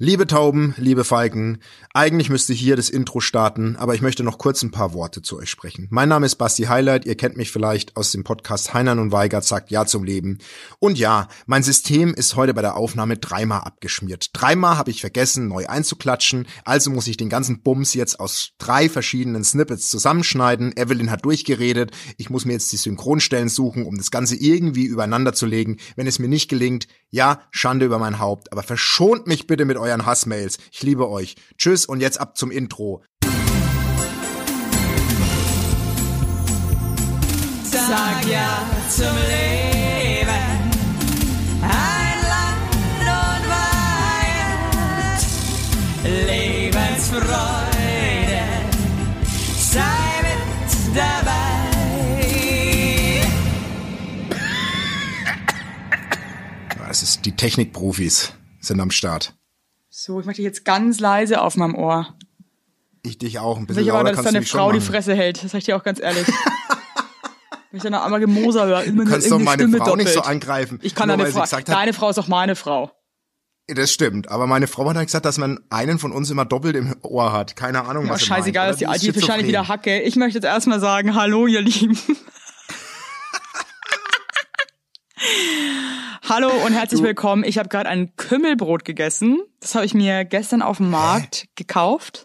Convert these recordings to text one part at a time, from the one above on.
Liebe Tauben, liebe Falken, eigentlich müsste hier das Intro starten, aber ich möchte noch kurz ein paar Worte zu euch sprechen. Mein Name ist Basti Highlight, ihr kennt mich vielleicht aus dem Podcast Heinern und Weigert sagt Ja zum Leben. Und ja, mein System ist heute bei der Aufnahme dreimal abgeschmiert. Dreimal habe ich vergessen, neu einzuklatschen, also muss ich den ganzen Bums jetzt aus drei verschiedenen Snippets zusammenschneiden. Evelyn hat durchgeredet, ich muss mir jetzt die Synchronstellen suchen, um das Ganze irgendwie übereinander zu legen. Wenn es mir nicht gelingt, ja, Schande über mein Haupt, aber verschont mich bitte mit euren Hassmails. Ich liebe euch. Tschüss und jetzt ab zum Intro. Sag ja zum Leben. Ein Land und Weihend. Lebensfreude. Sei mit dabei. Es ist die Technikprofis sind am Start. So, ich mach dich jetzt ganz leise auf meinem Ohr. Ich dich auch ein bisschen ich aber, lauter dass kannst du deine Frau die. Fresse hält. Das sag ich dir auch ganz ehrlich. Wenn ich dann noch einmal Gemoser höre, immer Du kannst doch meine Stimme Frau nicht so doppelt. angreifen. Ich kann deine Frau. hat, Deine Frau ist auch meine Frau. Das stimmt, aber meine Frau hat halt gesagt, dass man einen von uns immer doppelt im Ohr hat. Keine Ahnung, Ja, was scheißegal, meint. dass die ist ist wahrscheinlich wieder Hacke. Ich möchte jetzt erstmal sagen, hallo ihr Lieben. Hallo und herzlich willkommen. Ich habe gerade ein Kümmelbrot gegessen. Das habe ich mir gestern auf dem Markt gekauft.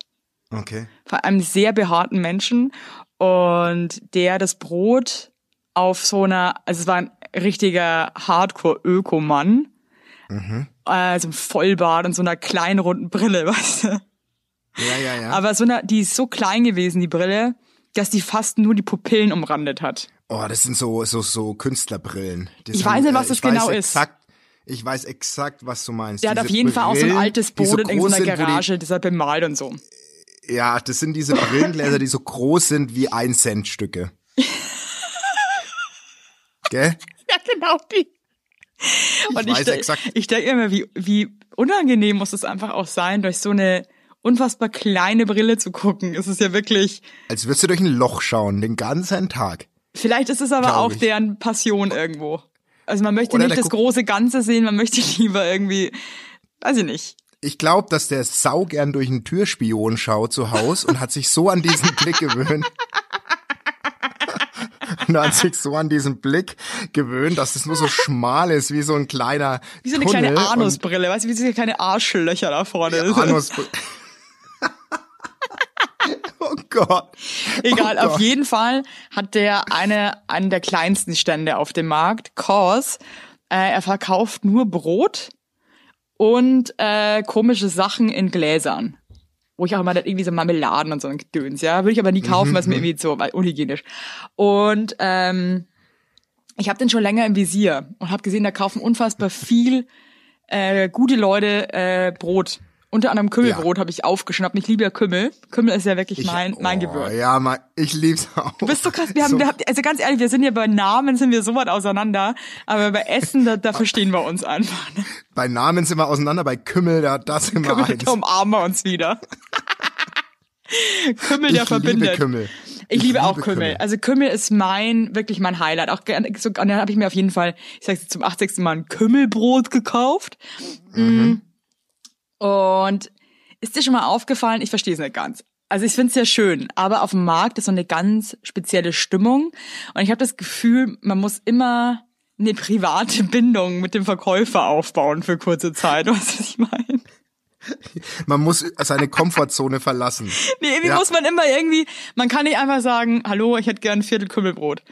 Okay. von einem sehr behaarten Menschen und der das Brot auf so einer, also es war ein richtiger Hardcore-Ökomann, Mhm. also ein Vollbart und so einer kleinen runden Brille, weißt du. Ja, ja, ja. Aber so eine, die ist so klein gewesen, die Brille, dass die fast nur die Pupillen umrandet hat. Oh, das sind so so so Künstlerbrillen. Das Ich weiß nicht, was äh, das ich genau ist. exakt, Ich weiß exakt, was du meinst. Der hat Diese auf jeden Fall auch so ein Brillen, altes die Boot in sind, wo Garage, das er bemalt und so. Die, ja, das sind diese Brillengläser, die so groß sind wie ein Cent Stücke. Gell? Ja, genau die. Und ich, weiß denk- exakt. ich denke immer, wie, wie unangenehm muss es einfach auch sein, durch so eine unfassbar kleine Brille zu gucken. Es ist ja wirklich, Als würdest du durch ein Loch schauen, den ganzen Tag. Vielleicht ist es aber Glaub auch ich. deren Passion irgendwo. Also man möchte Oder nicht das große Ganze sehen, man möchte lieber irgendwie, weiß ich nicht. Ich glaube, dass der sau gern durch einen Türspion schaut zu Haus und hat sich so an diesen Blick gewöhnt. Und hat sich so an diesen Blick gewöhnt, dass es nur so schmal ist, wie so ein kleiner Wie so eine Tunnel kleine Anusbrille, weißt du, wie so kleine Arschlöcher da vorne. Ja, Anus. Gott. Egal, Oh auf Gott. jeden Fall hat der eine, einen der kleinsten Stände auf dem Markt, Cause. Äh, er verkauft nur Brot und äh, komische Sachen in Gläsern. Wo ich auch immer dann irgendwie so Marmeladen und so ein Gedöns, ja. Würde ich aber nie kaufen, Mhm, weil es mir irgendwie so weil unhygienisch. Und ähm, ich habe den schon länger im Visier und habe gesehen, da kaufen unfassbar viel äh, gute Leute äh, Brot. Unter anderem Kümmelbrot habe ich aufgeschnappt. Ich liebe ja Kümmel. Kümmel ist ja wirklich Ich- mein, mein oh, Gewürz. Ja, ma- ich lieb's auch. Du bist so krass. Wir haben, So- wir haben, also ganz ehrlich, wir sind ja bei Namen sind wir so weit auseinander, aber bei Essen, da, da verstehen wir uns einfach. Bei Namen sind wir auseinander, bei Kümmel, da das immer Kümmel, eins. da umarmen wir uns wieder. Kümmel, der ich verbindet. liebe Kümmel. Ich, liebe auch liebe Kümmel. Kümmel. Also Kümmel ist mein, wirklich mein Highlight. Auch gerne, so, und dann habe ich mir auf jeden Fall, ich sag's jetzt zum 80. Mal ein Kümmelbrot gekauft. Mhm. Und ist dir schon mal aufgefallen, ich verstehe es nicht ganz. Also ich finde es sehr schön, aber auf dem Markt ist so eine ganz spezielle Stimmung. Und ich habe das Gefühl, man muss immer eine private Bindung mit dem Verkäufer aufbauen für kurze Zeit. Weißt du, was ich meine? Man muss seine Komfortzone verlassen. Nee, irgendwie Ja. muss man immer irgendwie, man kann nicht einfach sagen, hallo, ich hätte gern ein Viertel Kümmelbrot.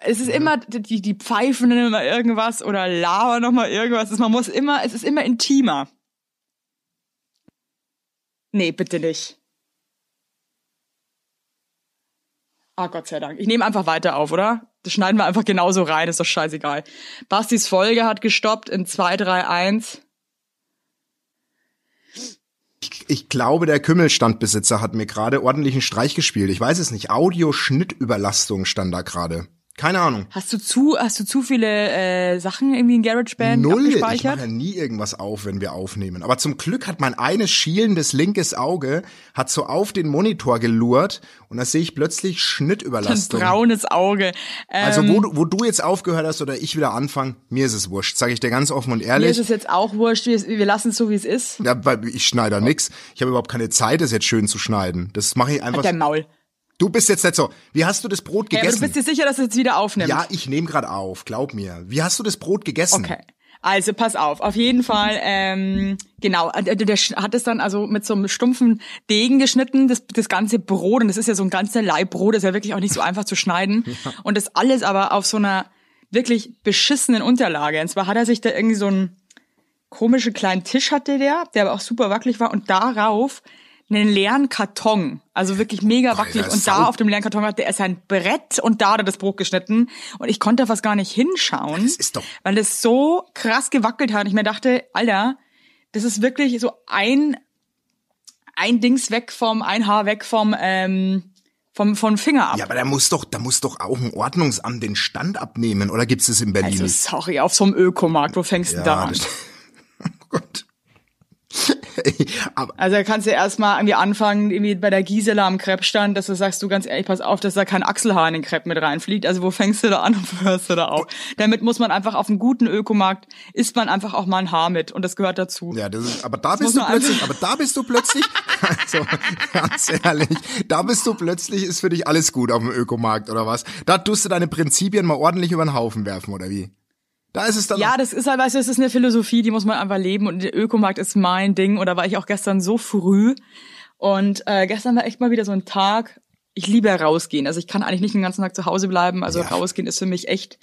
Es ist immer, die, die pfeifen immer irgendwas oder labern nochmal irgendwas. Man muss immer, es ist immer intimer. Nee, bitte nicht. Ah, Gott sei Dank. Ich nehme einfach weiter auf, oder? Das schneiden wir einfach genauso rein, ist doch scheißegal. Bastis Folge hat gestoppt in 2, 3, 1. Ich glaube, der Kümmelstandbesitzer hat mir gerade ordentlichen Streich gespielt. Ich weiß es nicht. Audioschnittüberlastung stand da gerade. Keine Ahnung. Hast du zu, hast du zu viele äh, Sachen irgendwie in GarageBand Null. Ich abgespeichert? mache ja nie irgendwas auf, wenn wir aufnehmen. Aber zum Glück hat mein eines schielendes linkes Auge hat so auf den Monitor gelurrt und da sehe ich plötzlich Ein Schnittüberlastung. braunes Auge. Ähm, Also wo, du- wo du jetzt aufgehört hast oder ich wieder anfange, mir ist es wurscht, sage ich dir ganz offen und mir ehrlich. ist es jetzt auch wurscht, wir, wir lassen es so, wie es ist. Ja, weil ich schneide da nix. Ich habe überhaupt keine Zeit, das jetzt schön zu schneiden. Das mache ich einfach. Dein Maul. Du bist jetzt nicht so. Wie hast du das Brot Ja, aber du gegessen? bist dir sicher, dass du es jetzt wieder aufnimmst? ja, ich nehme gerade auf, glaub mir. Wie hast du das Brot gegessen? Okay. Also pass auf, auf jeden Fall, ähm, genau, äh, der, der hat es dann also mit so einem stumpfen Degen geschnitten, das, das ganze Brot, und das ist ja so ein ganzer Laib Brot, das ist ja wirklich auch nicht so einfach zu schneiden. Und das alles aber auf so einer wirklich beschissenen Unterlage. Und zwar hat er sich da irgendwie so einen komischen kleinen Tisch hatte der, der aber auch super wackelig war, und darauf einen leeren Karton, also wirklich mega wackelig. Alter, und da auf dem leeren Karton hatte er sein Brett und da hat er das Brot geschnitten. Und ich konnte fast gar nicht hinschauen, Das ist doch- weil es so krass gewackelt hat. Und ich mir dachte, Alter, das ist wirklich so ein, ein Dings weg vom, ein Haar weg vom, ähm, vom, vom Finger ab. Ja, aber da muss doch, da muss doch auch ein Ordnungsamt den Stand abnehmen. Oder gibt's es in Berlin also sorry, auf so einem Ökomarkt, wo fängst du da an? das, Also da kannst du erstmal irgendwie anfangen, irgendwie bei der Gisela am Kreppstand, dass du sagst, du ganz ehrlich, pass auf, dass da kein Achselhaar in den Crepe mit reinfliegt. Also wo fängst du da an und wo hörst du da auf? Damit muss man einfach auf einem guten Ökomarkt, isst man einfach auch mal ein Haar mit und das gehört dazu. ja, das ist, aber da muss bist du plötzlich, aber da bist du plötzlich, also ganz ehrlich, da bist du plötzlich, ist für dich alles gut auf dem Ökomarkt oder was? Da tust du deine Prinzipien mal ordentlich über den Haufen werfen oder wie? Da ist es dann Ja, das ist halt, weißt du, das ist eine Philosophie, die muss man einfach leben und der Ökomarkt ist mein Ding. Und da war ich auch gestern so früh und äh, gestern war echt mal wieder so ein Tag. Ich liebe rausgehen. Also ich kann eigentlich nicht den ganzen Tag zu Hause bleiben. Also Ja. rausgehen ist für mich echt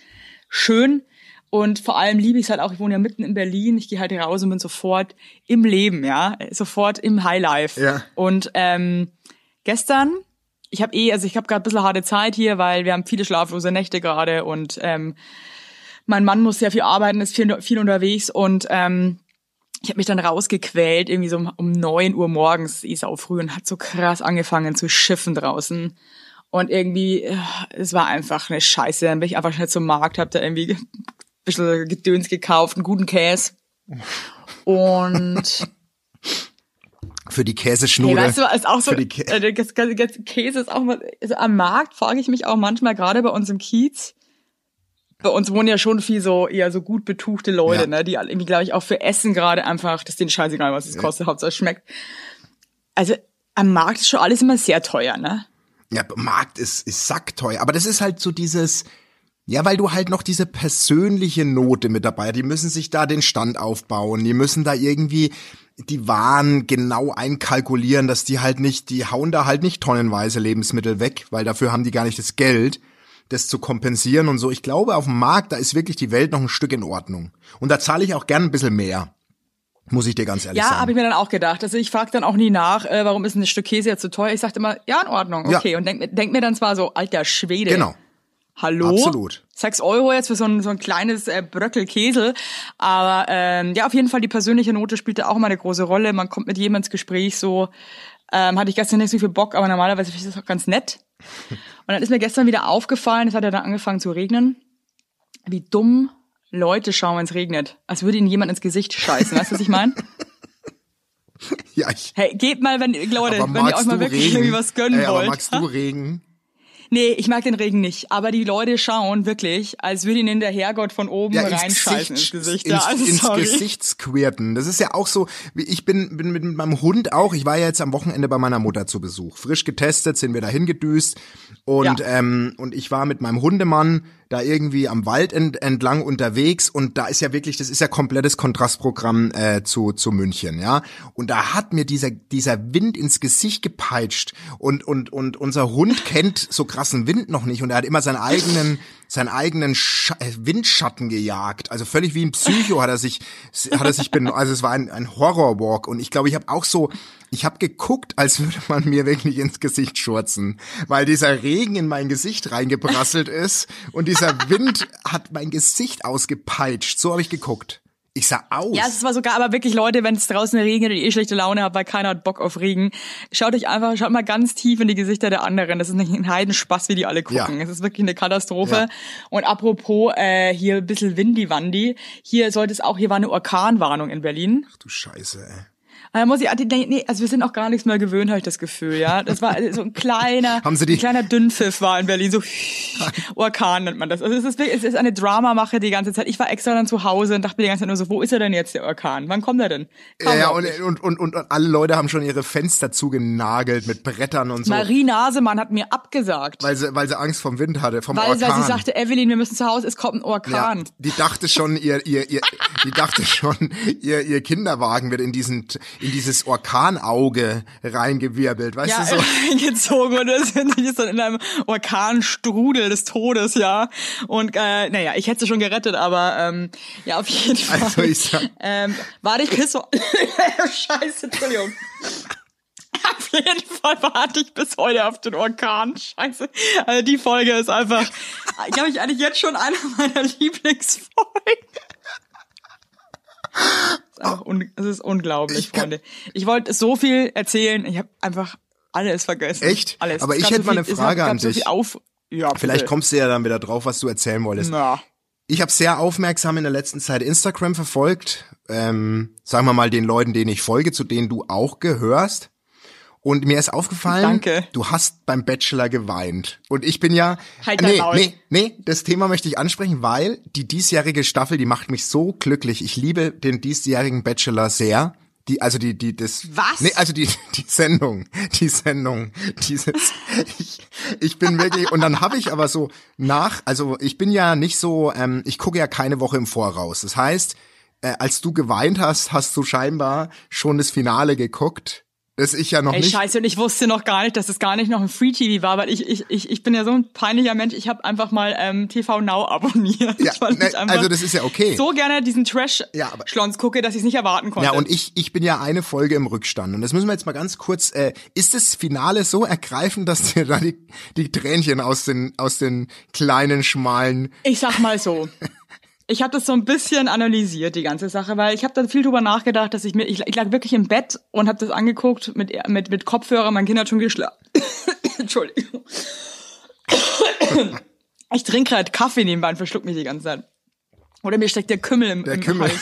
schön. Und vor allem liebe ich es halt auch, ich wohne ja mitten in Berlin, ich gehe halt raus und bin sofort im Leben, ja, sofort im Highlife. Ja. Und ähm, gestern, ich habe eh, also ich habe gerade ein bisschen harte Zeit hier, weil wir haben viele schlaflose Nächte gerade und ähm, mein Mann muss sehr viel arbeiten, ist viel, viel unterwegs und ähm, ich habe mich dann rausgequält, irgendwie so um, um 9 Uhr morgens, ist auch früh und hat so krass angefangen zu schiffen draußen. Und irgendwie, äh, es war einfach eine Scheiße. Dann bin ich einfach schnell zum Markt, hab da irgendwie ein bisschen Gedöns gekauft, einen guten Käse. Und für die hey, Käseschnur. weißt du, ist auch so, für die Kä äh, Käse ist auch mal, also am Markt frage ich mich auch manchmal, gerade bei uns im Kiez, bei uns wohnen ja schon viel so eher so gut betuchte Leute, Ja. ne, die irgendwie, glaube ich, auch für Essen gerade einfach, das ist denen scheißegal, was es kostet, Hauptsache es schmeckt. Also am Markt ist schon alles immer sehr teuer, ne? Ja, Markt ist, ist sackteuer. Aber das ist halt so dieses, ja, weil du halt noch diese persönliche Note mit dabei, die müssen sich da den Stand aufbauen, die müssen da irgendwie die Waren genau einkalkulieren, dass die halt nicht, die hauen da halt nicht tonnenweise Lebensmittel weg, weil dafür haben die gar nicht das Geld, das zu kompensieren und so. Ich glaube, auf dem Markt, da ist wirklich die Welt noch ein Stück in Ordnung. Und da zahle ich auch gern ein bisschen mehr. Muss ich dir ganz ehrlich Ja, sagen. habe ich mir dann auch gedacht. Also ich frage dann auch nie nach, äh, warum ist ein Stück Käse jetzt so teuer? Ich sage immer, ja, in Ordnung, Ja. okay. Und denk, mir- denk mir dann zwar so, alter Schwede. Genau. Hallo? Absolut. Sechs Euro jetzt für so ein, so ein kleines äh, Bröckel Käse. Aber ähm, ja, auf jeden Fall die persönliche Note spielt da auch immer eine große Rolle. Man kommt mit jemandem ins Gespräch so. Ähm, hatte ich gestern nicht so viel Bock, aber normalerweise finde ich das auch ganz nett. Und dann ist mir gestern wieder aufgefallen, es hat ja dann angefangen zu regnen, wie dumm Leute schauen, wenn es regnet. Als würde ihnen jemand ins Gesicht scheißen. Weißt du, was ich meine? ja, ich, Hey, geht mal, wenn Leute, wenn ihr euch mal wirklich Regen? irgendwie was gönnen Ey, aber wollt. magst du Regen? Nee, ich mag den Regen nicht. Aber die Leute schauen wirklich, als würde ihnen der Herrgott von oben reinscheißen ins Gesicht. ja, ins, also ins. Gesicht squirten. Das ist ja auch so, wie ich bin, bin mit meinem Hund auch, ich war ja jetzt am Wochenende bei meiner Mutter zu Besuch. Frisch getestet, sind wir da hingedüst und, Ja. ähm, und ich war mit meinem Hundemann da irgendwie am Wald ent, entlang unterwegs und da ist ja wirklich, das ist ja komplettes Kontrastprogramm äh, zu, zu München, ja. Und da hat mir dieser, dieser Wind ins Gesicht gepeitscht und, und, und unser Hund kennt so krassen Wind noch nicht und er hat immer seinen eigenen, seinen eigenen Sch äh, Windschatten gejagt. Also völlig wie ein Psycho hat er sich, hat er sich ben also es war ein, ein Horrorwalk und ich glaube, ich habe auch so, ich habe geguckt, als würde man mir wirklich ins Gesicht schurzen, weil dieser Regen in mein Gesicht reingeprasselt ist und dieser Wind hat mein Gesicht ausgepeitscht. So habe ich geguckt. Ich sah aus. Ja, es war sogar aber wirklich Leute, wenn es draußen regnet und ihr eh schlechte Laune habt, weil keiner hat Bock auf Regen. Schaut euch einfach, schaut mal ganz tief in die Gesichter der anderen. Das ist ein Heidenspaß, wie die alle gucken. Ja. Es ist wirklich eine Katastrophe. Ja. Und apropos äh, hier ein bisschen Windy-Wandi, hier sollte es auch, hier war eine Orkanwarnung in Berlin. du Scheiße, ey. Dann muss ich, nee, nee, also wir sind auch gar nichts mehr gewöhnt, habe ich das Gefühl, ja. Das war so ein kleiner, Haben Sie die- ein kleiner Dünnpfiff war in Berlin, so Orkan nennt man das. Also es ist, es ist eine Dramamache die ganze Zeit. Ich war extra dann zu Hause und dachte mir die ganze Zeit nur so, wo ist er denn jetzt, der Orkan? Wann kommt er denn? Kam Ja, ja und, und, und, und, alle Leute haben schon ihre Fenster zugenagelt mit Brettern und so. Marie Nasemann hat mir abgesagt. Weil sie, weil sie Angst vom Wind hatte, vom Weil, Orkan. weil sie sagte, Evelyn, wir müssen zu Hause, es kommt ein ja, Orkan. die dachte schon, ihr, ihr, ihr, die dachte schon, ihr, ihr Kinderwagen wird in diesen, in dieses Orkanauge reingewirbelt, weißt Ja, du so? reingezogen und das ist dann in einem Orkanstrudel des Todes, ja. Und äh, naja, ich hätte sie schon gerettet, aber ähm, ja, auf jeden Fall. Also ich sag- ähm, warte ich bis Scheiße, Entschuldigung. Auf jeden Fall warte ich bis heute auf den Orkan. Scheiße. Also die Folge ist einfach, glaube ich, eigentlich jetzt schon eine meiner Lieblingsfolgen. Es ist, einfach un es ist unglaublich, Ich Freunde. Ich wollte so viel erzählen. Ich habe einfach alles vergessen. Echt? Alles. Aber Es ich hätte so mal eine Frage an so dich. Auf ja, Vielleicht bitte. kommst du ja dann wieder drauf, was du erzählen wolltest. Na. Ich habe sehr aufmerksam in der letzten Zeit Instagram verfolgt. Ähm, sagen wir mal den Leuten, denen ich folge, zu denen du auch gehörst. Und mir ist aufgefallen, Danke. du hast beim Bachelor geweint. Und ich bin ja. Halt nee, nee, nee, das Thema möchte ich ansprechen, weil die diesjährige Staffel, die macht mich so glücklich. Ich liebe den diesjährigen Bachelor sehr. Die, also die, die, das. Was? Nee, also die, die Sendung, die Sendung, dieses, ich, ich bin wirklich, und dann habe ich aber so nach, also ich bin ja nicht so, ähm, ich gucke ja keine Woche im Voraus. Das heißt, äh, als du geweint hast, hast du scheinbar schon das Finale geguckt, das ich ja noch Ey, nicht. scheiße, und ich wusste noch gar nicht, dass es gar nicht noch ein Free-TV war, weil ich, ich, ich, ich bin ja so ein peinlicher Mensch, ich habe einfach mal ähm, TV Now abonniert. Ja, ne, also das ist ja okay. so gerne diesen Ja, aber- Trash-Schlons gucke, dass ich es nicht erwarten konnte. Ja, und ich, ich bin ja eine Folge im Rückstand. Und das müssen wir jetzt mal ganz kurz, äh, ist das Finale so ergreifend, dass dir da die, die Tränchen aus den, aus den kleinen, schmalen, Ich sag mal so. Ich habe das so ein bisschen analysiert, die ganze Sache, weil ich habe da viel drüber nachgedacht, dass ich mir, ich, ich lag wirklich im Bett und habe das angeguckt mit, mit, mit Kopfhörer, mein Kind hat schon geschlafen. Entschuldigung. ich trinke gerade Kaffee nebenbei und verschluck mich die ganze Zeit. Oder mir steckt der Kümmel im, Der im Kümmel.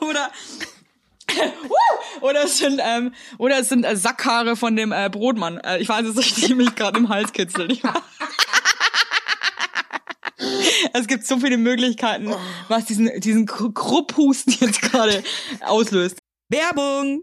Oder oder es sind ähm, oder es sind äh, Sackhaare von dem äh, Brotmann. Äh, ich weiß es nicht, die mich gerade im Hals kitzeln. Es gibt so viele Möglichkeiten, was diesen, diesen Kru- Krupphusten jetzt gerade auslöst. Werbung!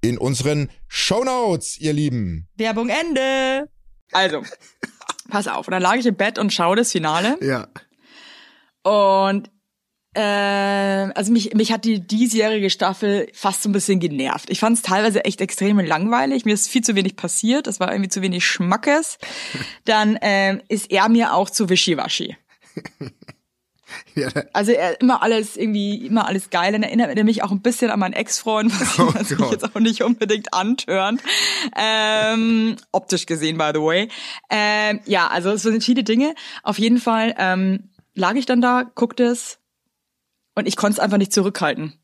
in unseren Shownotes, ihr Lieben. Werbung Ende. Also, pass auf. Und dann lag ich im Bett und schaue das Finale. ja. Und äh, also mich, mich hat die diesjährige Staffel fast so ein bisschen genervt. Ich fand es teilweise echt extrem langweilig. Mir ist viel zu wenig passiert. Es war irgendwie zu wenig Schmackes. Dann ähm, ist er mir auch zu wischiwaschi. Ja, Also er immer alles irgendwie, immer alles geil. Dann erinnert er mich auch ein bisschen an meinen Ex-Freund, was, Oh was mich jetzt auch nicht unbedingt antörnt. Ähm, optisch gesehen, by the way. Ähm, ja, also es sind viele Dinge. Auf jeden Fall ähm, lag ich dann da, guckte es und ich konnte es einfach nicht zurückhalten.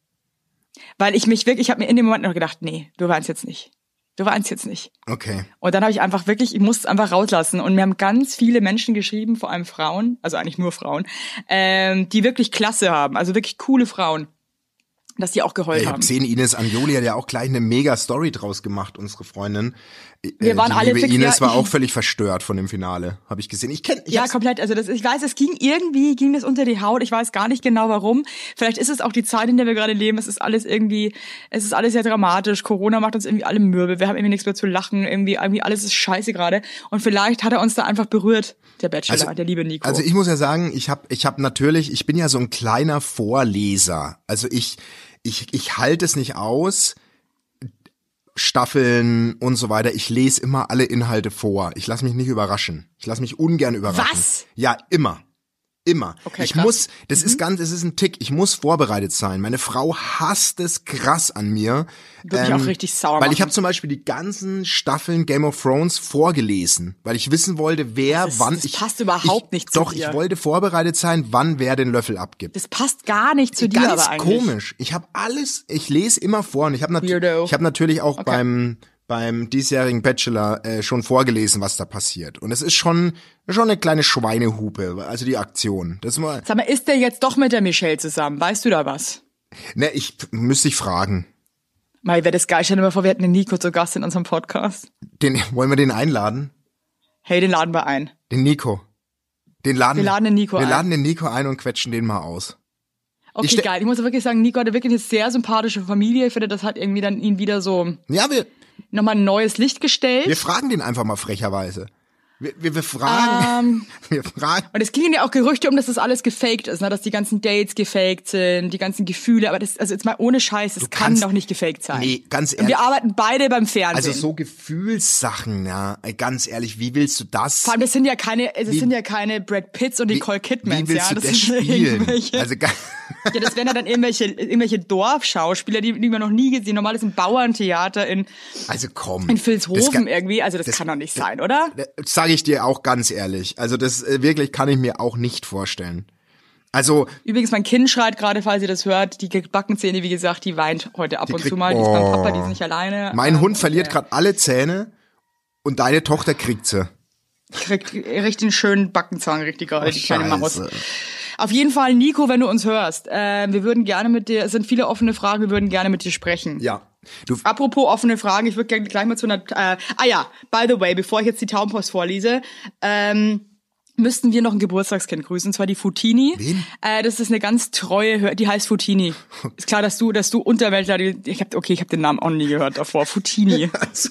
Weil ich mich wirklich, ich habe mir in dem Moment noch gedacht, nee, du weinst jetzt nicht. Du weinst jetzt nicht. Okay. Und dann habe ich einfach wirklich, ich musste es einfach rauslassen. Und mir haben ganz viele Menschen geschrieben, vor allem Frauen, also eigentlich nur Frauen, ähm, die wirklich Klasse haben, also wirklich coole Frauen, dass die auch geheult Ich haben. habe gesehen, Ines Anjoli hat ja auch gleich eine mega Story draus gemacht, unsere Freundin. Wir waren die alle liebe fix- Ines ja, war auch völlig verstört von dem Finale, habe ich gesehen. Ich kenne Ja, komplett. Also das, ich weiß, es ging irgendwie, ging das unter die Haut. Ich weiß gar nicht genau warum. Vielleicht ist es auch die Zeit, in der wir gerade leben. Es ist alles irgendwie, es ist alles sehr dramatisch. Corona macht uns irgendwie alle mürbe. Wir haben irgendwie nichts mehr zu lachen. Irgendwie, irgendwie alles ist scheiße gerade. Und vielleicht hat er uns da einfach berührt, der Bachelor, Also- der liebe Nico. Also ich muss ja sagen, ich habe ich hab natürlich, ich bin ja so ein kleiner Vorleser. Also ich ich ich halte es nicht aus. Staffeln und so weiter. Ich lese immer alle Inhalte vor. Ich lasse mich nicht überraschen. Ich lasse mich ungern überraschen. Was? Ja, immer. Immer. Okay, ich krass. Mhm. muss, das ist ganz, es ist ein Tick. Ich muss vorbereitet sein. Meine Frau hasst es krass an mir. Ähm, Würde mich auch richtig sauer Weil ich machen. habe zum Beispiel die ganzen Staffeln Game of Thrones vorgelesen, weil ich wissen wollte, wer Das wann. das ich, passt überhaupt ich, nicht zu Doch, dir. ich wollte vorbereitet sein, wann wer den Löffel abgibt. das passt gar nicht zu dir, Ganz aber eigentlich. komisch. Ich habe alles, ich lese immer vor und ich habe natürlich, ich habe natürlich auch beim beim diesjährigen Bachelor äh, schon vorgelesen, was da passiert. Und es ist schon schon eine kleine Schweinehupe, also die Aktion. Das mal, Sag mal, ist der jetzt doch mit der Michelle zusammen? Weißt du da was? ne, ich müsste ich fragen. Mal, wäre das geil. Stell dir mal vor, wir hätten den Nico zu Gast in unserem Podcast. Den wollen wir den einladen? Hey, den laden wir ein. Den Nico. Den laden Wir laden den Nico Wir ein. laden den Nico ein und quetschen den mal aus. Okay, Ich geil. Ich muss wirklich sagen, Nico hatte wirklich eine sehr sympathische Familie. Ich finde, das hat irgendwie dann ihn wieder so Ja, wir nochmal ein neues Licht gestellt. wir fragen den einfach mal frecherweise. Wir, wir, wir fragen, Ähm, wir fragen. und es gingen ja auch Gerüchte um, dass das alles gefaked ist, ne? dass die ganzen Dates gefaked sind, die ganzen Gefühle. Aber das, also jetzt mal ohne Scheiß, das kann doch nicht gefaked sein. Nee, ganz Und ehrlich. wir arbeiten beide beim Fernsehen. Also so Gefühlssachen, ja, ganz ehrlich, wie willst du das? Vor allem, das sind ja keine, das Wie- sind ja keine Brad Pitts und Nicole Kidmans, wie willst ja. du Das das sind spielen? irgendwelche, Also ja, das wären ja dann irgendwelche, irgendwelche Dorfschauspieler, die, die wir noch nie gesehen. Normal ist ein Bauerntheater in, also komm. in Das Vilshofen kann- irgendwie. Also das, das- kann doch nicht sein, oder? Das sage ich dir auch ganz ehrlich. Also das äh, wirklich kann ich mir auch nicht vorstellen. Also Übrigens, mein Kind schreit gerade, falls ihr das hört, die Backenzähne, wie gesagt, die weint heute ab und kriegt- zu mal. Die ist beim Oh. Papa, die ist nicht alleine. mein Ähm, Hund verliert äh, gerade alle Zähne und deine Tochter kriegt sie. Kriegt richtig einen schönen Backenzahn, richtig gerade, die kleine Maus. Auf jeden Fall, Nico, wenn du uns hörst, äh, wir würden gerne mit dir, es sind viele offene Fragen, wir würden gerne mit dir sprechen. Ja. Du, Apropos offene Fragen, ich würde gerne gleich mal zu einer. Äh, ah ja, by the way, bevor ich jetzt die Taumpost vorlese, ähm, müssten wir noch ein Geburtstagskind grüßen, und zwar die Futini. Wen? Äh, das ist eine ganz treue, Hör- die heißt Futini. Ist klar, dass du, dass du Unterweltler, ich hab, okay, ich habe den Namen auch nie gehört davor. Futini. also,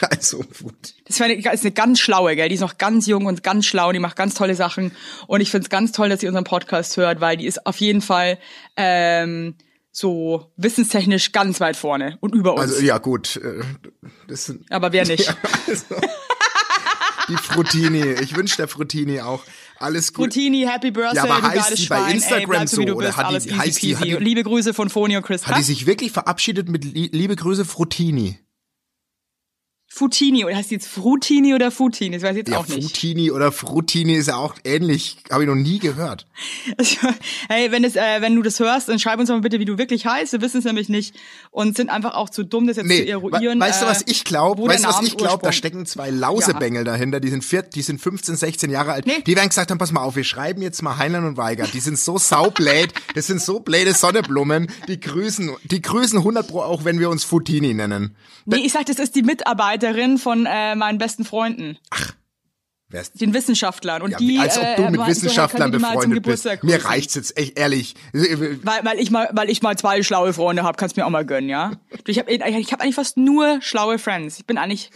also gut. Das war eine, ist eine ganz schlaue, gell? Die ist noch ganz jung und ganz schlau, die macht ganz tolle Sachen. Und ich find's ganz toll, dass sie unseren Podcast hört, weil die ist auf jeden Fall ähm, so wissenstechnisch ganz weit vorne und über uns. Also ja gut, äh, das sind Aber wer nicht? Ja, also, die Frutini. Ich wünsche der Frutini auch alles gut. Frutini, Happy Birthday, Ja, aber du heißt die bei Schwein. Ey, Instagram bleib so, oder hat die- heißt die- hat die- Liebe Grüße von Foni und Chris. Hat die sich wirklich verabschiedet mit li liebe Grüße Frutini? Futini, oder heißt die jetzt Frutini oder Futini? Das weiß ich jetzt Ja, auch nicht. Frutini oder Frutini ist ja auch ähnlich, habe ich noch nie gehört. hey, wenn, es, äh, wenn du das hörst, dann schreib uns doch mal bitte, wie du wirklich heißt. Wir wissen es nämlich nicht und sind einfach auch zu dumm, das jetzt zu Nee, we eruieren. weißt du, was äh, ich glaube? Weißt du, was ich glaube? Da stecken zwei Lausebengel dahinter, die sind, vier, die sind 15, 16 Jahre alt. Nee. Die werden gesagt haben, pass mal auf, wir schreiben jetzt mal Heinlein und Weigert. Die sind so saublöd, das sind so bläde Sonneblumen, die grüßen, die grüßen 100 pro auch, wenn wir uns Futini nennen. Nee, ich sag, das ist die Mitarbeiterin von äh, meinen besten Freunden, Wer ist den Wissenschaftlern. Und ja, die, als ob äh, du mit meinten, Wissenschaftlern zum befreundet bist. Mir reicht's jetzt echt ehrlich. Weil, weil ich mal, weil ich mal zwei schlaue Freunde habe, kannst mir auch mal gönnen, ja. Ich habe ich hab eigentlich fast nur schlaue Friends. Ich bin eigentlich,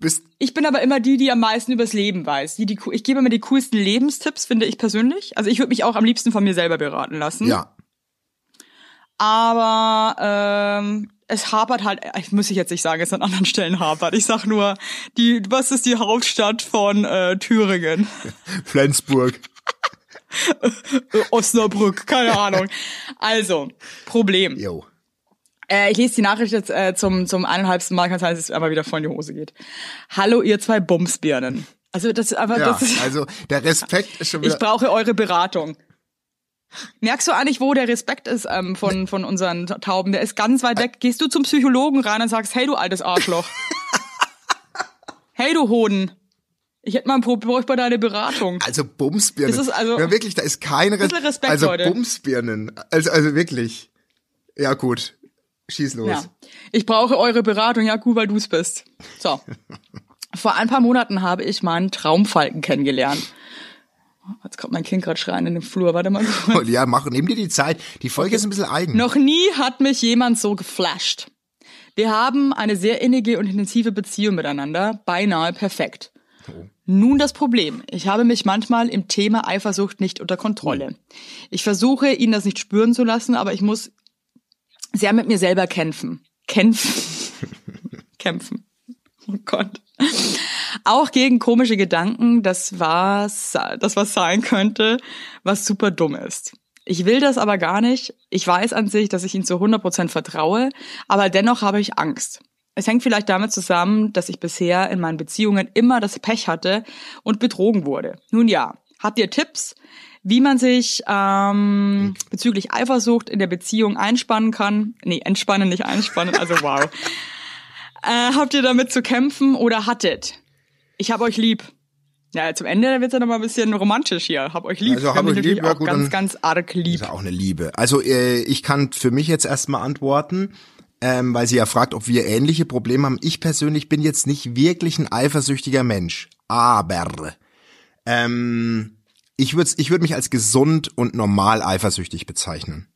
Bist, ich bin aber immer die, die am meisten übers Leben weiß. Die, die, ich gebe immer die coolsten Lebenstipps, finde ich persönlich. Also ich würde mich auch am liebsten von mir selber beraten lassen. ja. Aber ähm, es hapert halt, ich muss ich jetzt nicht sagen, es an anderen Stellen hapert. Ich sag nur, die, was ist die Hauptstadt von äh, Thüringen? Flensburg. Osnabrück, keine Ahnung. Also, Problem. Jo. Äh, ich lese die Nachricht jetzt äh, zum, zum eineinhalbsten Mal, kann sein, dass es einmal wieder voll in die Hose geht. Hallo, ihr zwei Bumsbirnen. Also, das ist einfach, Ja, das ist, also der Respekt ist schon wieder. ich brauche eure Beratung. Merkst du eigentlich, wo der Respekt ist ähm, von, von unseren Tauben? Der ist ganz weit weg. Gehst du zum Psychologen rein und sagst, hey du altes Arschloch. hey du Hoden. Ich hätte mal ein Problem, ich bei deine Beratung. also Bumsbirnen. Das ist also- ja, wirklich, da ist kein Res Respekt, Also Leute. Bumsbirnen. Also, also wirklich. Ja, gut. Schieß los. Ja. Ich brauche eure Beratung. Ja, gut, weil du's bist. So. Vor ein paar Monaten habe ich meinen Traumfalken kennengelernt. Jetzt kommt mein Kind gerade schreien in den Flur. Warte mal. kurz. Ja, mach, nimm dir die Zeit. Die Folge ist ein bisschen eigen. Noch nie hat mich jemand so geflasht. Wir haben eine sehr innige und intensive Beziehung miteinander, beinahe perfekt. Nun das Problem. Ich habe mich manchmal im Thema Eifersucht nicht unter Kontrolle. Ich versuche, ihn das nicht spüren zu lassen, aber ich muss sehr mit mir selber kämpfen. Kämpfen. kämpfen. Oh Gott. Auch gegen komische Gedanken, dass was, das was sein könnte, was super dumm ist. Ich will das aber gar nicht. Ich weiß an sich, dass ich ihm zu 100% vertraue, aber dennoch habe ich Angst. Es hängt vielleicht damit zusammen, dass ich bisher in meinen Beziehungen immer das Pech hatte und betrogen wurde. Nun ja, habt ihr Tipps, wie man sich ähm, bezüglich Eifersucht in der Beziehung einspannen kann? Nee, entspannen, nicht einspannen, also wow. Äh, habt ihr damit zu kämpfen oder hattet? Ich hab euch lieb. Ja, zum Ende wird's ja noch mal ein bisschen romantisch hier. Hab euch lieb. Also, hab euch lieb, ja auch gut, ganz, ganz arg lieb. ist ja auch eine Liebe. Also äh, ich kann für mich jetzt erstmal antworten, ähm, weil sie ja fragt, ob wir ähnliche Probleme haben. Ich persönlich bin jetzt nicht wirklich ein eifersüchtiger Mensch, aber ähm, ich würde ich würd mich als gesund und normal eifersüchtig bezeichnen.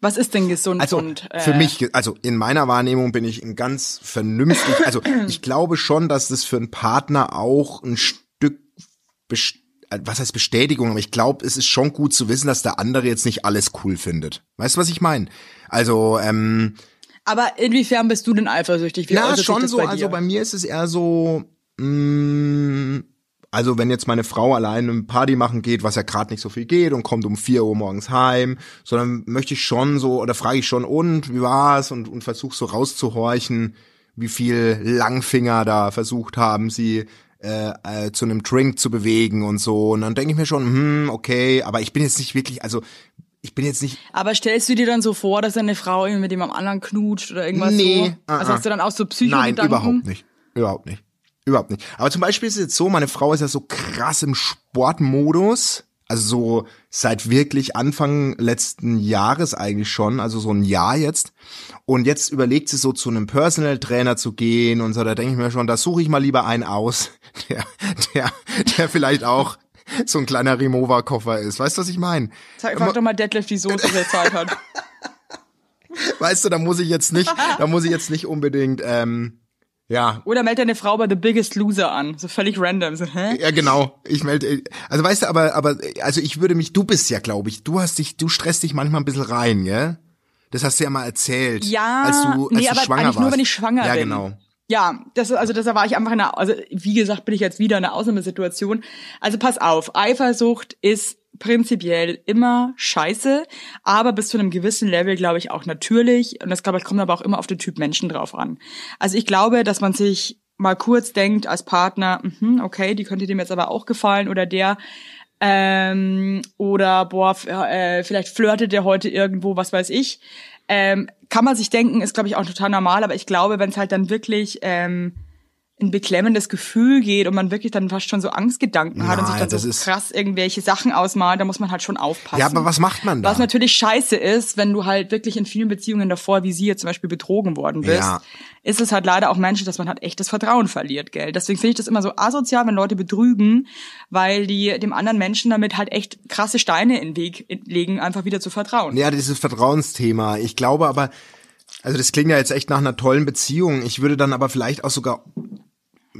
Was ist denn gesund Also und äh, für mich, also in meiner Wahrnehmung bin ich ein ganz vernünftig, also ich glaube schon, dass das für einen Partner auch ein Stück, äh, was heißt Bestätigung, aber ich glaube, es ist schon gut zu wissen, dass der andere jetzt nicht alles cool findet. Weißt du, was ich meine? Also, ähm, Aber inwiefern bist du denn eifersüchtig? Wie ja, schon so, bei also bei mir ist es eher so, mh, also wenn jetzt meine Frau allein eine Party machen geht, was ja gerade nicht so viel geht und kommt um 4 Uhr morgens heim, sondern möchte ich schon so, oder frage ich schon, und wie war's? Und, und versuche so rauszuhorchen, wie viel Langfinger da versucht haben, sie äh, äh, zu einem Drink zu bewegen und so. Und dann denke ich mir schon, hm, okay, aber ich bin jetzt nicht wirklich, also ich bin jetzt nicht Aber stellst du dir dann so vor, dass deine Frau irgendwie mit jemandem anderen knutscht oder irgendwas Nee, so? Also ah, hast du dann auch so Nein, Psychogedanken? überhaupt nicht. Überhaupt nicht. Überhaupt nicht. Aber zum Beispiel ist es jetzt so, meine Frau ist ja so krass im Sportmodus. Also so seit wirklich Anfang letzten Jahres eigentlich schon, also so ein Jahr jetzt. Und jetzt überlegt sie so zu einem Personal Trainer zu gehen und so, da denke ich mir schon, da suche ich mal lieber einen aus, der, der, der vielleicht auch so ein kleiner Remover-Koffer ist. Weißt du, was ich meine? Frag doch mal Deadlift, wieso so viel Zeit hat. Weißt du, da muss ich jetzt nicht, da muss ich jetzt nicht unbedingt, ähm, ja, Oder meld deine Frau bei The Biggest Loser an. So völlig random. So, hä? Ja, genau. Ich melde, also weißt du, aber, aber, also ich würde mich, du bist ja, glaube ich, du hast dich, du stresst dich manchmal ein bisschen rein, gell? Das hast du ja mal erzählt. Ja, als du, als nee, du aber schwanger eigentlich warst. nur, wenn ich schwanger ja, bin. genau. Ja, das, also das war ich einfach in einer, also wie gesagt, bin ich jetzt wieder in einer Ausnahmesituation. Also pass auf, Eifersucht ist prinzipiell immer scheiße, aber bis zu einem gewissen Level, glaube ich, auch natürlich. Und das, glaube ich, kommt aber auch immer auf den Typ Menschen drauf an. Also ich glaube, dass man sich mal kurz denkt als Partner, mhm, okay, die könnte dem jetzt aber auch gefallen oder der, ähm, oder boah, äh, vielleicht flirtet der heute irgendwo, was weiß ich. Ähm, kann man sich denken, ist glaube ich auch total normal, aber ich glaube, wenn es halt dann wirklich ähm, ein beklemmendes Gefühl geht und man wirklich dann fast schon so Angstgedanken hat und sich dann das so ist- krass irgendwelche Sachen ausmalt, da muss man halt schon aufpassen. Ja, aber was macht man da? Was natürlich scheiße ist, wenn du halt wirklich in vielen Beziehungen davor, wie sie jetzt zum Beispiel betrogen worden bist, Ja. ist es halt leider auch Menschen, dass man halt echtes Vertrauen verliert, gell? Deswegen finde ich das immer so asozial, wenn Leute betrügen, weil die dem anderen Menschen damit halt echt krasse Steine in den Weg legen, einfach wieder zu vertrauen. Ja, dieses Vertrauensthema. Ich glaube aber, also das klingt ja jetzt echt nach einer tollen Beziehung. Ich würde dann aber vielleicht auch sogar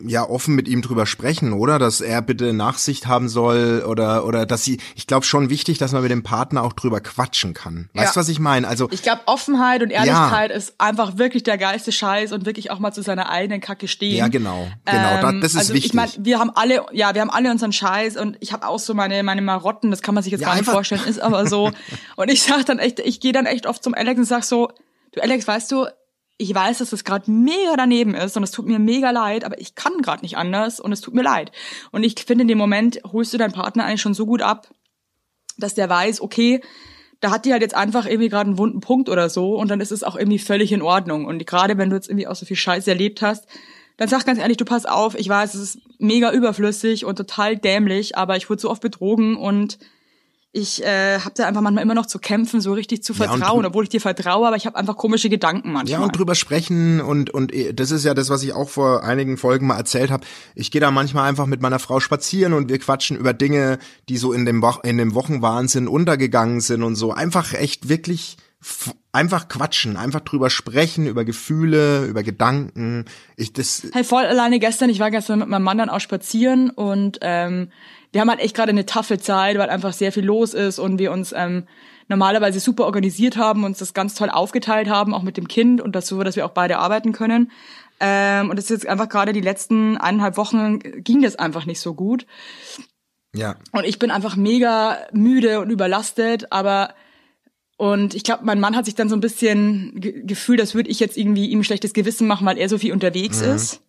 ja offen mit ihm drüber sprechen, oder? Dass er bitte Nachsicht haben soll oder oder dass sie ich glaube schon wichtig, dass man mit dem Partner auch drüber quatschen kann. Weißt du, Ja. was ich meine? Also Ich glaube, Offenheit und Ehrlichkeit ist einfach wirklich der geilste Scheiß und wirklich auch mal zu seiner eigenen Kacke stehen. ja, genau. Genau, Ähm, das ist also wichtig. Ich meine, wir haben alle, ja, wir haben alle unseren Scheiß und ich habe auch so meine meine Marotten, das kann man sich jetzt Ja, gar nicht vorstellen, ist aber so. und ich sag dann echt, ich gehe dann echt oft zum Alex und sag so, du Alex, weißt du, ich weiß, dass das gerade mega daneben ist und es tut mir mega leid, aber ich kann gerade nicht anders und es tut mir leid. Und ich finde, in dem Moment holst du deinen Partner eigentlich schon so gut ab, dass der weiß, okay, da hat die halt jetzt einfach irgendwie gerade einen wunden Punkt oder so und dann ist es auch irgendwie völlig in Ordnung. Und gerade wenn du jetzt irgendwie auch so viel Scheiße erlebt hast, dann sag ganz ehrlich, du pass auf, ich weiß, es ist mega überflüssig und total dämlich, aber ich wurde so oft betrogen und ich äh, habe da einfach manchmal immer noch zu kämpfen, so richtig zu Ja, und vertrauen, drü- obwohl ich dir vertraue, aber ich habe einfach komische Gedanken manchmal. Ja, und drüber sprechen und und eh, das ist ja das, was ich auch vor einigen Folgen mal erzählt habe. Ich gehe da manchmal einfach mit meiner Frau spazieren und wir quatschen über Dinge, die so in dem Wo in dem Wochenwahnsinn untergegangen sind und so. Einfach echt wirklich einfach quatschen, einfach drüber sprechen über Gefühle, über Gedanken. Ich das Hey, voll alleine gestern, ich war gestern mit meinem Mann dann auch spazieren und ähm, wir haben halt echt gerade eine taffe Zeit, weil einfach sehr viel los ist und wir uns ähm, normalerweise super organisiert haben, uns das ganz toll aufgeteilt haben, auch mit dem Kind und dazu, dass wir auch beide arbeiten können. Ähm, und das ist jetzt einfach gerade die letzten eineinhalb Wochen ging das einfach nicht so gut. ja, Und ich bin einfach mega müde und überlastet, aber und ich glaube, mein Mann hat sich dann so ein bisschen ge gefühlt, als würde ich jetzt irgendwie ihm schlechtes Gewissen machen, weil er so viel unterwegs ist.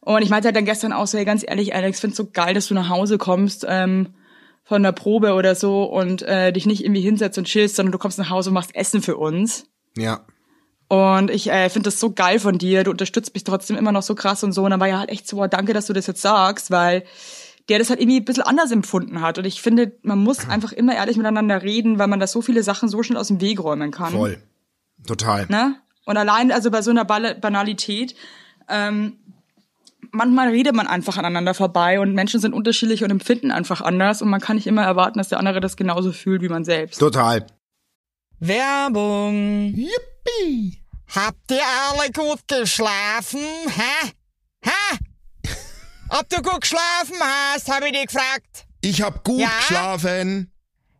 Und ich meinte halt dann gestern auch so, hey, ganz ehrlich, Alex, find's so geil, dass du nach Hause kommst ähm, von der Probe oder so und äh, dich nicht irgendwie hinsetzt und chillst, sondern du kommst nach Hause und machst Essen für uns. ja. Und ich äh, finde das so geil von dir. Du unterstützt mich trotzdem immer noch so krass und so. Und dann war ja halt echt so, boah, danke, dass du das jetzt sagst, weil der das halt irgendwie ein bisschen anders empfunden hat. Und ich finde, man muss einfach immer ehrlich miteinander reden, weil man da so viele Sachen so schnell aus dem Weg räumen kann. Voll. Total. Ne? Und allein, also bei so einer Banalität, ähm, manchmal redet man einfach aneinander vorbei und Menschen sind unterschiedlich und empfinden einfach anders und man kann nicht immer erwarten, dass der andere das genauso fühlt wie man selbst. Total. Werbung. Yippie! Habt ihr alle gut geschlafen? Hä? Hä? Ob du gut geschlafen hast, habe ich dich gefragt. Ich hab gut Ja? geschlafen.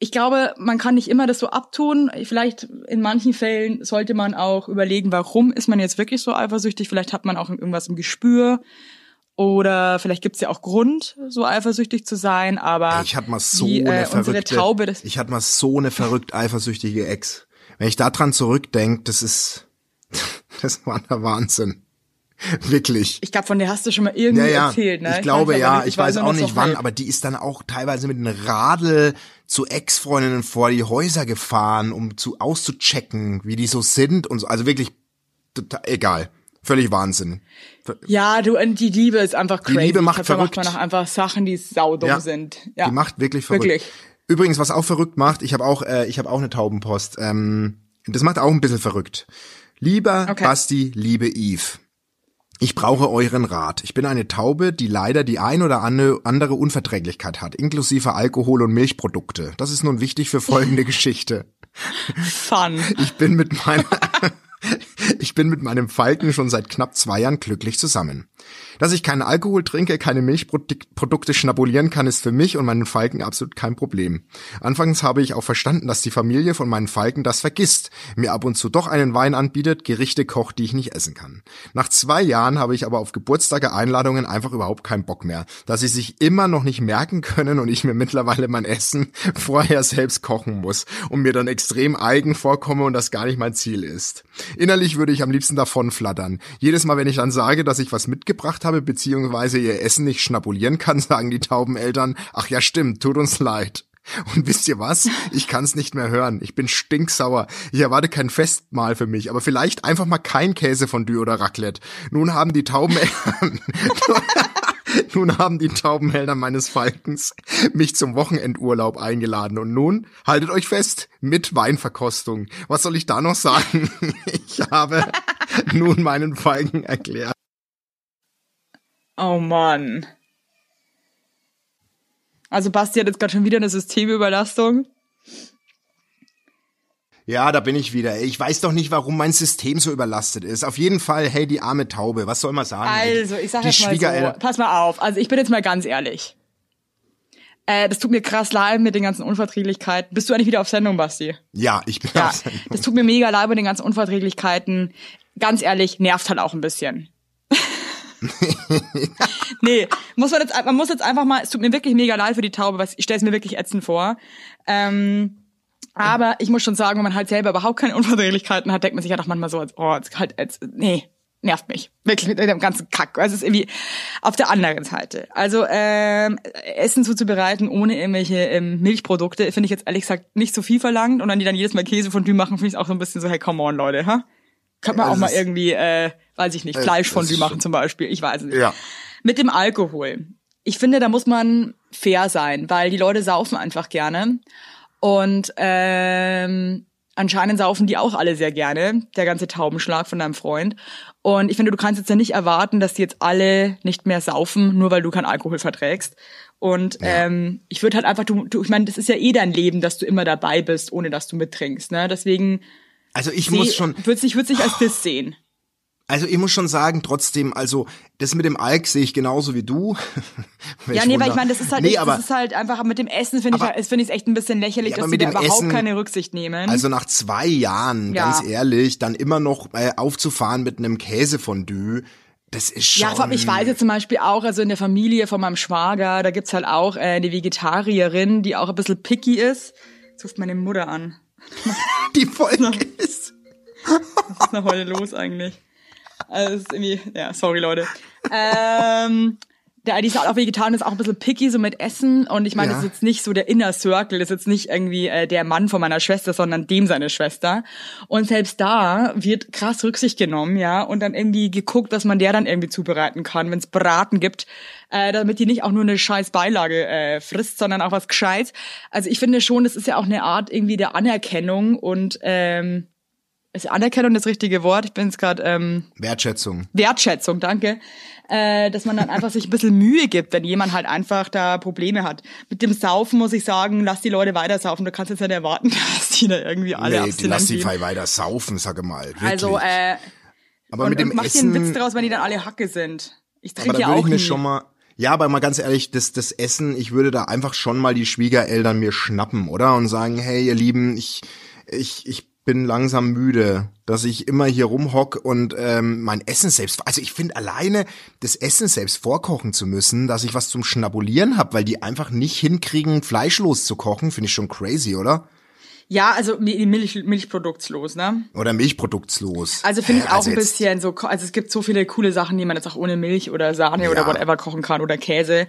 ich glaube, man kann nicht immer das so abtun. Vielleicht in manchen Fällen sollte man auch überlegen, warum ist man jetzt wirklich so eifersüchtig. Vielleicht hat man auch irgendwas im Gespür. Oder vielleicht gibt's ja auch Grund, so eifersüchtig zu sein. Aber Ich hatte mal so eine äh, unsere verrückte, Taube, das, ich hatte mal so eine verrückt eifersüchtige Ex. Wenn ich daran zurückdenke, das ist, das war der Wahnsinn. Wirklich. ich glaube, von der hast du schon mal irgendwie Ja, ja, erzählt, ne? ich glaube weiß ja, ich weiß auch nicht wann, aber die ist dann auch teilweise mit einem Radl zu Ex-Freundinnen vor die Häuser gefahren, um zu auszuchecken, wie die so sind und so. Also wirklich total, egal. Völlig Wahnsinn. Ja, du, die Liebe ist einfach crazy. Liebe macht Ich verrückt. macht man auch einfach Sachen, die saudumm Ja. sind. Ja. Die macht wirklich verrückt. Wirklich. Übrigens, was auch verrückt macht, ich habe auch, äh, ich habe auch eine Taubenpost. Ähm, das macht auch ein bisschen verrückt. Lieber Okay. Basti, liebe Yves. Ich brauche euren Rat. Ich bin eine Taube, die leider die ein oder ande- andere Unverträglichkeit hat, inklusive Alkohol und Milchprodukte. Das ist nun wichtig für folgende Geschichte. Fun. Ich bin mit meiner, ich bin mit meinem Falken schon seit knapp zwei Jahren glücklich zusammen. Dass ich keinen Alkohol trinke, keine Milchprodukte schnabulieren kann, ist für mich und meinen Falken absolut kein Problem. Anfangs habe ich auch verstanden, dass die Familie von meinen Falken das vergisst, mir ab und zu doch einen Wein anbietet, Gerichte kocht, die ich nicht essen kann. Nach zwei Jahren habe ich aber auf Geburtstage Einladungen einfach überhaupt keinen Bock mehr, da sie sich immer noch nicht merken können und ich mir mittlerweile mein Essen vorher selbst kochen muss und mir dann extrem eigen vorkomme und das gar nicht mein Ziel ist. Innerlich würde ich am liebsten davon flattern. Jedes Mal, wenn ich dann sage, dass ich was mitgebracht habe, beziehungsweise ihr Essen nicht schnabulieren kann, sagen die Taubeneltern, ach ja stimmt, tut uns leid. Und wisst ihr was? Ich kann's nicht mehr hören. Ich bin stinksauer. Ich erwarte kein Festmahl für mich, aber vielleicht einfach mal kein Käsefondue oder Raclette. Nun haben die Taubeneltern Nun haben die Taubenhelder meines Falkens mich zum Wochenendurlaub eingeladen und nun, haltet euch fest, mit Weinverkostung. Was soll ich da noch sagen? Ich habe nun meinen Falken erklärt. Oh Mann. Also Basti hat jetzt gerade schon wieder eine Systemüberlastung. Ja, da bin ich wieder. Ich weiß doch nicht, warum mein System so überlastet ist. Auf jeden Fall, hey, die arme Taube. Was soll man sagen? Also, ich sag die jetzt mal so, pass mal auf. Also ich bin jetzt mal ganz ehrlich. Äh, das tut mir krass leid mit den ganzen Unverträglichkeiten. Bist du eigentlich wieder auf Sendung, Basti? Ja, ich bin Ja, auf Sendung. das tut mir mega leid mit den ganzen Unverträglichkeiten. Ganz ehrlich, nervt halt auch ein bisschen. nee, muss man jetzt, man muss jetzt einfach mal, es tut mir wirklich mega leid für die Taube, weil ich stelle es mir wirklich ätzend vor. Ähm, aber ich muss schon sagen, wenn man halt selber überhaupt keine Unverträglichkeiten hat, denkt man sich ja doch manchmal so, oh, jetzt halt, jetzt, nee, nervt mich. Wirklich mit dem ganzen Kack. Also es ist irgendwie auf der anderen Seite. Also ähm, Essen zuzubereiten ohne irgendwelche ähm, Milchprodukte, finde ich jetzt ehrlich gesagt nicht so viel verlangt. Und dann die dann jedes Mal Käse von machen, finde ich auch so ein bisschen so, hey, come on, Leute, ha? Könnte man Also auch mal irgendwie, äh, weiß ich nicht, Es- Fleischfondue es- machen zum Beispiel. Ich weiß es nicht. Ja. Mit dem Alkohol. Ich finde, da muss man fair sein, weil die Leute saufen einfach gerne. Und ähm, anscheinend saufen die auch alle sehr gerne, der ganze Taubenschlag von deinem Freund. Und ich finde, du kannst jetzt ja nicht erwarten, dass die jetzt alle nicht mehr saufen, nur weil du keinen Alkohol verträgst. Und ähm, ich würde halt einfach, du, du ich meine, das ist ja eh dein Leben, dass du immer dabei bist, ohne dass du mittrinkst. Ne? Deswegen Also ich muss schon, würde ich würd nicht als das sehen. also ich muss schon sagen, trotzdem, also das mit dem Alk sehe ich genauso wie du. Ja, nee, weil Wunder. ich meine, das ist halt nee, echt, aber, das ist halt einfach mit dem Essen finde ich halt- finde ich echt ein bisschen lächerlich, Ja, dass mit da dem überhaupt Essen- keine Rücksicht nehmen. Also nach zwei Jahren, Ja. ganz ehrlich, dann immer noch äh, aufzufahren mit einem Käsefondue, das ist schon. ja, vor allem, ich weiß jetzt zum Beispiel auch, also in der Familie von meinem Schwager, da gibt's halt auch äh, eine Vegetarierin, die auch ein bisschen picky ist. Jetzt ruft meine Mutter an. Die Folge ist. Was ist denn heute los eigentlich? Also es ist irgendwie, ja, sorry Leute. Ähm, der, die ist halt auch Vegetarier, ist auch ein bisschen picky so mit Essen und ich meine, Ja. das ist jetzt nicht so der Inner Circle, das ist jetzt nicht irgendwie äh, der Mann von meiner Schwester, sondern dem seine Schwester. Und selbst da wird krass Rücksicht genommen, ja, und dann irgendwie geguckt, dass man der dann irgendwie zubereiten kann, wenn es Braten gibt, äh, damit die nicht auch nur eine scheiß Beilage äh, frisst, sondern auch was Gescheites. Also ich finde schon, das ist ja auch eine Art irgendwie der Anerkennung und ähm, ist Anerkennung das richtige Wort? Ich bin jetzt gerade ähm, Wertschätzung. Wertschätzung, danke, äh, dass man dann einfach sich ein bisschen Mühe gibt, wenn jemand halt einfach da Probleme hat. Mit dem Saufen muss ich sagen, lass die Leute weiter saufen. Du kannst jetzt nicht erwarten, dass die da irgendwie alle nee, die lass die. Fall weiter saufen, sage mal. Wirklich. Also, äh, aber und, mit dem und mach dir Essen. einen Witz draus, wenn die dann alle Hacke sind. Ich trinke ja auch ich mir nie. schon mal. Ja, aber mal ganz ehrlich, das, das Essen, ich würde da einfach schon mal die Schwiegereltern mir schnappen, oder? Und sagen, hey, ihr Lieben, ich, ich, ich bin langsam müde, dass ich immer hier rumhock und ähm, mein Essen selbst, also ich finde alleine das Essen selbst vorkochen zu müssen, dass ich was zum Schnabulieren hab, weil die einfach nicht hinkriegen, fleischlos zu kochen, finde ich schon crazy, oder? Ja, also Mi- Milch, milchproduktslos, ne? Oder milchproduktslos. Also finde ich auch also ein bisschen so, also es gibt so viele coole Sachen, die man jetzt auch ohne Milch oder Sahne Ja. oder whatever kochen kann oder Käse.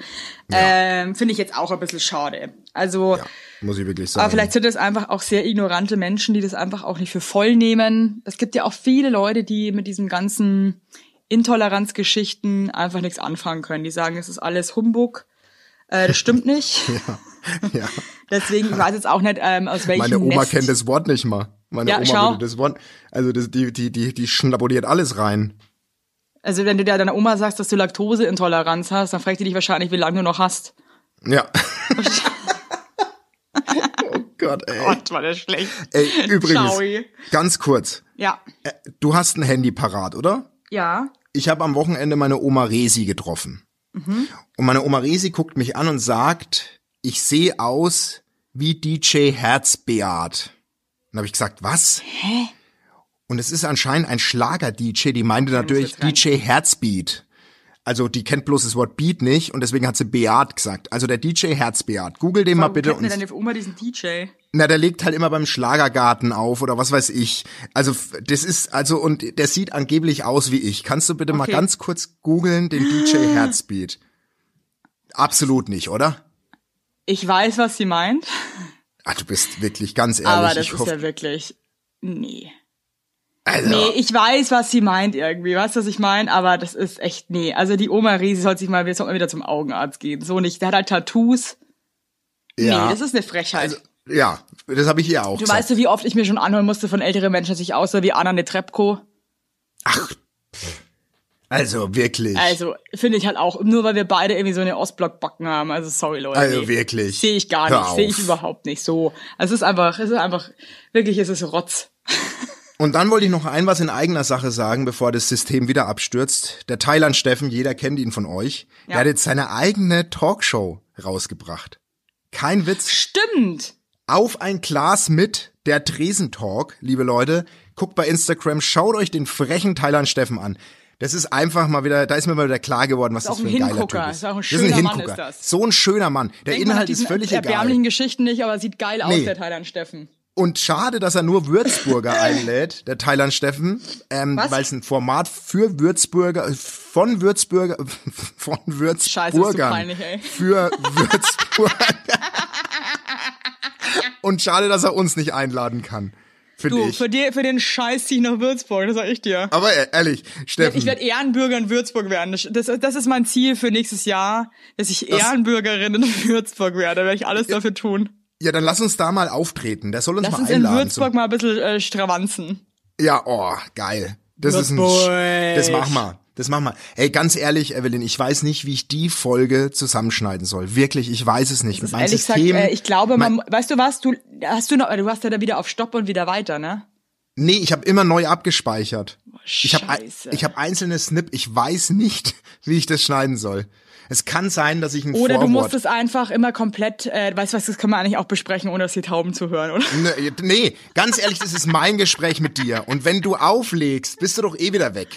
Ähm, finde ich jetzt auch ein bisschen schade. Also, Ja, muss ich wirklich sagen. aber vielleicht sind es einfach auch sehr ignorante Menschen, die das einfach auch nicht für voll nehmen. Es gibt ja auch viele Leute, die mit diesem ganzen Intoleranzgeschichten einfach nichts anfangen können. Die sagen, es ist alles Humbug. Äh, das stimmt nicht. ja. Deswegen, ich weiß jetzt auch nicht, ähm, aus welchem Meine Oma Nest. kennt das Wort nicht mal. Meine Ja, Oma schau. würde das Wort, also das, die, die, die, die schnabuliert alles rein. Also wenn du deiner Oma sagst, dass du Laktoseintoleranz hast, dann fragt die dich wahrscheinlich, wie lange du noch hast. Ja. oh Gott, ey. Gott, war das schlecht. Ey, übrigens, Sorry. ganz kurz. Ja. Äh, Du hast ein Handy parat, oder? Ja. Ich habe am Wochenende meine Oma Resi getroffen. Und meine Oma Resi guckt mich an und sagt, ich sehe aus wie DJ Herzbeat. Dann habe ich gesagt, was? Hä? Und es ist anscheinend ein Schlager-DJ, die meinte natürlich. DJ Herzbeat. Also die kennt bloß das Wort Beat nicht und deswegen hat sie Beat gesagt. Also der DJ Herzbeat. Google den mal Warum bitte kennt denn deine Oma diesen DJ? na, der legt halt immer beim Schlagergarten auf oder was weiß ich. Also das ist also und der sieht angeblich aus wie ich. Kannst du bitte mal Okay. ganz kurz googeln den DJ Herzbeat? Absolut nicht, oder? Ich weiß, was sie meint, Ah, du bist wirklich ganz ehrlich. aber das ich ist ja wirklich. Nee. also, Nee, ich weiß, was sie meint irgendwie. Weißt du, was ich meine? Aber das ist echt, nee. Also die Oma Resi sollte sich mal, wieder zum Augenarzt gehen. So nicht. Der hat halt Tattoos. ja, Nee, das ist eine Frechheit. also, ja, das habe ich ihr auch du gesagt. weißt du, wie oft ich mir schon anhören musste von älteren Menschen, dass ich aussah wie Anna Netrebko? Ach, also wirklich. Also, finde ich halt auch, nur weil wir beide irgendwie so eine Ostblock-Backen haben. Also, sorry, Leute. Also nee. wirklich. Sehe ich gar nicht. Sehe ich überhaupt nicht so. Also, es ist einfach, es ist einfach, wirklich, es ist Rotz. Und dann wollte ich noch ein was in eigener Sache sagen, bevor das System wieder abstürzt. Der Thailand Steffen, jeder kennt ihn von euch, Ja. der hat jetzt seine eigene Talkshow rausgebracht. Kein Witz. Stimmt. Auf ein Glas mit der Tresentalk, liebe Leute. Guckt bei Instagram, schaut euch den frechen Thailand Steffen an. Das ist einfach mal wieder, da ist mir mal wieder klar geworden, was Ist das auch für ein ein geiler. Typ ist. Ist auch ein das ist schöner ein Mann, Hingucker. ist das. So ein schöner Mann. Der Denkt man Inhalt ist völlig egal. erbärmlichen Geschichten nicht, aber sieht geil aus, Nee. der Thailand Steffen. Und schade, dass er nur Würzburger einlädt, der Thailand Steffen, ähm, weil es ein Format für Würzburger, von Würzburger, von Würzburgern peinlich, für Würzburger. Und schade, dass er uns nicht einladen kann, finde Du, ich. für, die, für den Scheiß zieh ich nach Würzburg, das sag ich dir. Aber e- ehrlich, Steffen, Ich werde Ehrenbürger in Würzburg werden. Das, das, das ist mein Ziel für nächstes Jahr, dass ich Ehrenbürgerin in Würzburg werde. Da werde ich alles dafür tun. ja, dann lass uns da mal auftreten. Der soll uns Lass mal uns in einladen. Würzburg mal ein bisschen äh, stravanzen. ja, oh, geil. Das ist ein, Würzburg. Sch- das machen wir. Das machen wir. Ey, ganz ehrlich, Evelyn, ich weiß nicht, wie ich die Folge zusammenschneiden soll. Wirklich, ich weiß es nicht. Mein Ehrlich gesagt, System, äh, ich glaube, man, weißt du was, du hast du noch, du hast ja da wieder auf Stopp und wieder weiter, ne? Nee, ich habe immer neu abgespeichert. Ich habe Scheiße. ich hab einzelne Snip. Ich weiß nicht, wie ich das schneiden soll. Es kann sein, dass ich ein Oder du Vorwort... musst es einfach immer komplett, äh, weißt du was, das können wir eigentlich auch besprechen, ohne dass die Tauben zu hören, oder? Nee, nee, ganz ehrlich, das ist mein Gespräch mit dir. Und wenn du auflegst, bist du doch eh wieder weg.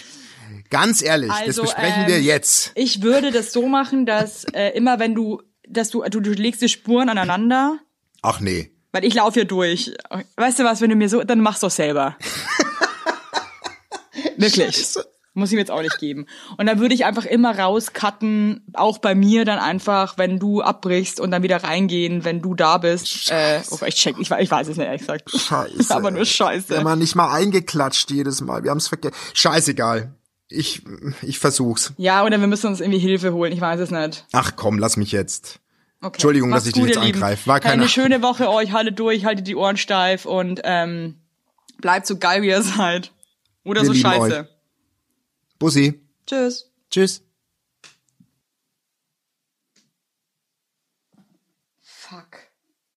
Ganz ehrlich, das Also, besprechen ähm, wir jetzt. Ich würde das so machen, dass äh, immer wenn du, dass du, du, du legst die Spuren aneinander, Ach nee. weil ich laufe hier durch. Weißt du was, wenn du mir so, dann mach's doch selber. Wirklich. Scheiße. Muss ich mir jetzt auch nicht geben. Und dann würde ich einfach immer rauscutten, auch bei mir dann einfach, wenn du abbrichst und dann wieder reingehen, wenn du da bist. Äh, oh, ich check, ich, ich weiß es nicht, ehrlich gesagt. Scheiße. Aber nur Scheiße. Immer nicht mal eingeklatscht jedes Mal. Wir haben's vergessen. Scheißegal. Ich, ich versuch's. Ja, oder wir müssen uns irgendwie Hilfe holen, ich weiß es nicht. Ach komm, lass mich jetzt. Okay. Entschuldigung, dass Macht's ich dich gut, jetzt ihr Lieben. angreife. War keine- Eine schöne Woche euch, haltet durch, haltet die Ohren steif und ähm, bleibt so geil, wie ihr seid. Oder Wir so scheiße. euch. Bussi. Tschüss. Tschüss.